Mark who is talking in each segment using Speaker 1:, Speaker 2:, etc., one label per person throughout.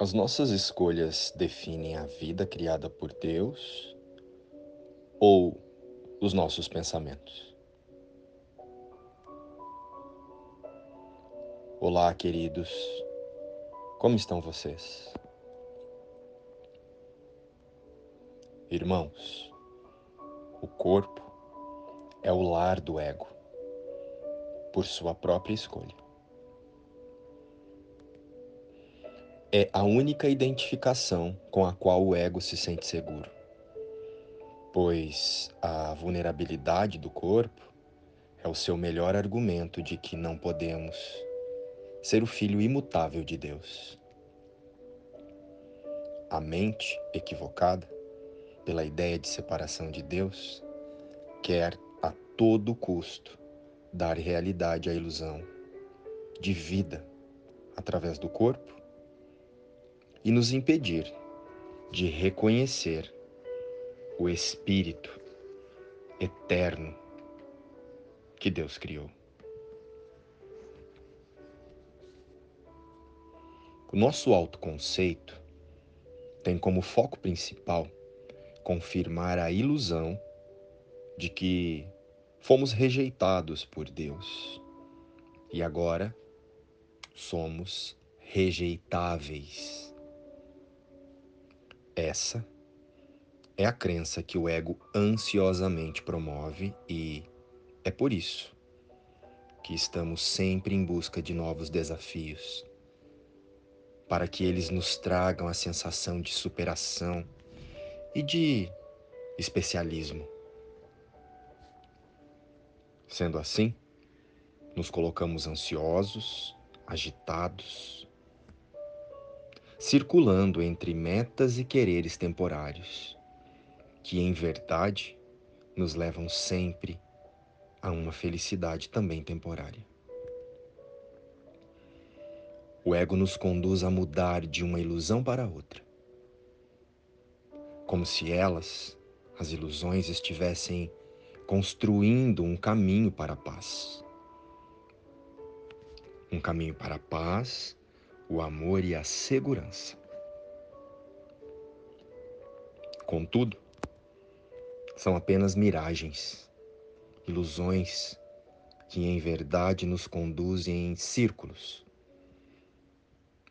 Speaker 1: As nossas escolhas definem a vida criada por Deus ou os nossos pensamentos? Olá, queridos. Como estão vocês? Irmãos, o corpo é o lar do ego, por sua própria escolha. É a única identificação com a qual o ego se sente seguro, pois a vulnerabilidade do corpo é o seu melhor argumento de que não podemos ser o filho imutável de Deus. A mente equivocada, pela ideia de separação de Deus, quer a todo custo dar realidade à ilusão de vida através do corpo e nos impedir de reconhecer o Espírito eterno que Deus criou. O nosso autoconceito tem como foco principal confirmar a ilusão de que fomos rejeitados por Deus e agora somos rejeitáveis. Essa é a crença que o ego ansiosamente promove e é por isso que estamos sempre em busca de novos desafios, para que eles nos tragam a sensação de superação e de especialismo. Sendo assim, nos colocamos ansiosos, agitados, circulando entre metas e quereres temporários, que em verdade nos levam sempre a uma felicidade também temporária. O ego nos conduz a mudar de uma ilusão para outra, como se elas, as ilusões, estivessem construindo um caminho para a paz. Um caminho para a paz o amor e a segurança. Contudo, são apenas miragens, ilusões que em verdade nos conduzem em círculos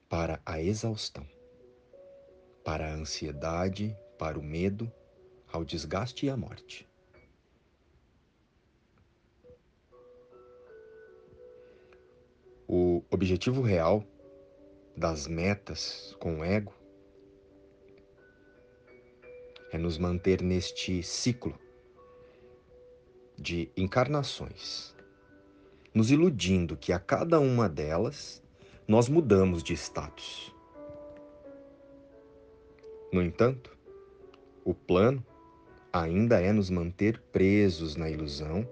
Speaker 1: para a exaustão, para a ansiedade, para o medo, ao desgaste e à morte. O objetivo real das metas com o ego é nos manter neste ciclo de encarnações, nos iludindo que a cada uma delas nós mudamos de status. No entanto, o plano ainda é nos manter presos na ilusão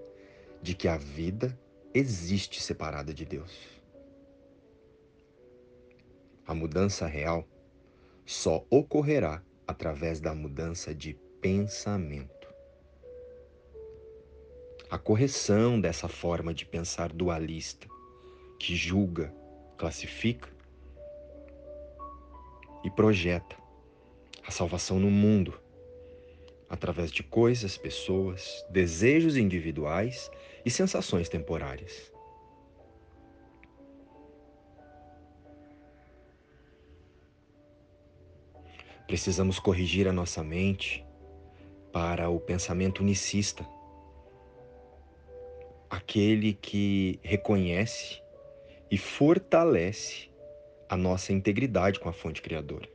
Speaker 1: de que a vida existe separada de Deus. A mudança real só ocorrerá através da mudança de pensamento. A correção dessa forma de pensar dualista, que julga, classifica e projeta a salvação no mundo através de coisas, pessoas, desejos individuais e sensações temporárias. Precisamos corrigir a nossa mente para o pensamento unicista, aquele que reconhece e fortalece a nossa integridade com a fonte criadora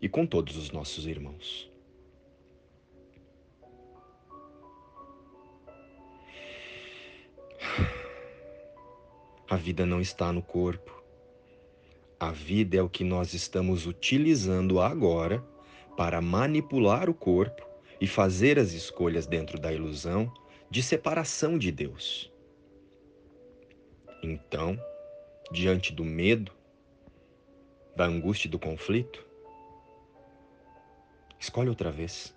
Speaker 1: e com todos os nossos irmãos. A vida não está no corpo, a vida é o que nós estamos utilizando agora para manipular o corpo e fazer as escolhas dentro da ilusão de separação de Deus. Então, diante do medo, da angústia e do conflito, escolhe outra vez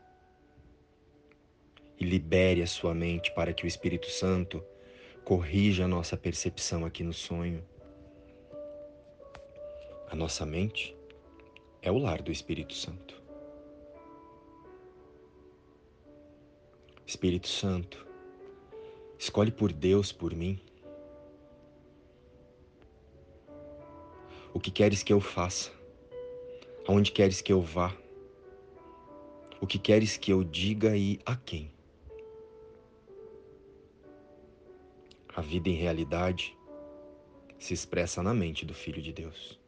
Speaker 1: e libere a sua mente para que o Espírito Santo corrija a nossa percepção aqui no sonho A nossa mente é o lar do Espírito Santo. Espírito Santo, escolhe por Deus por mim o que queres que eu faça, aonde queres que eu vá, o que queres que eu diga e a quem. A vida em realidade se expressa na mente do Filho de Deus.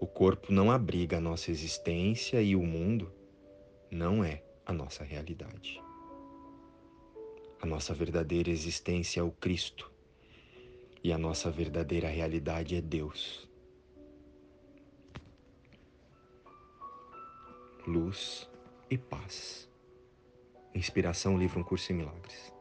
Speaker 1: O corpo não abriga a nossa existência e o mundo não é a nossa realidade. A nossa verdadeira existência é o Cristo e a nossa verdadeira realidade é Deus. Luz e paz. Inspiração, livro Um Curso em Milagres.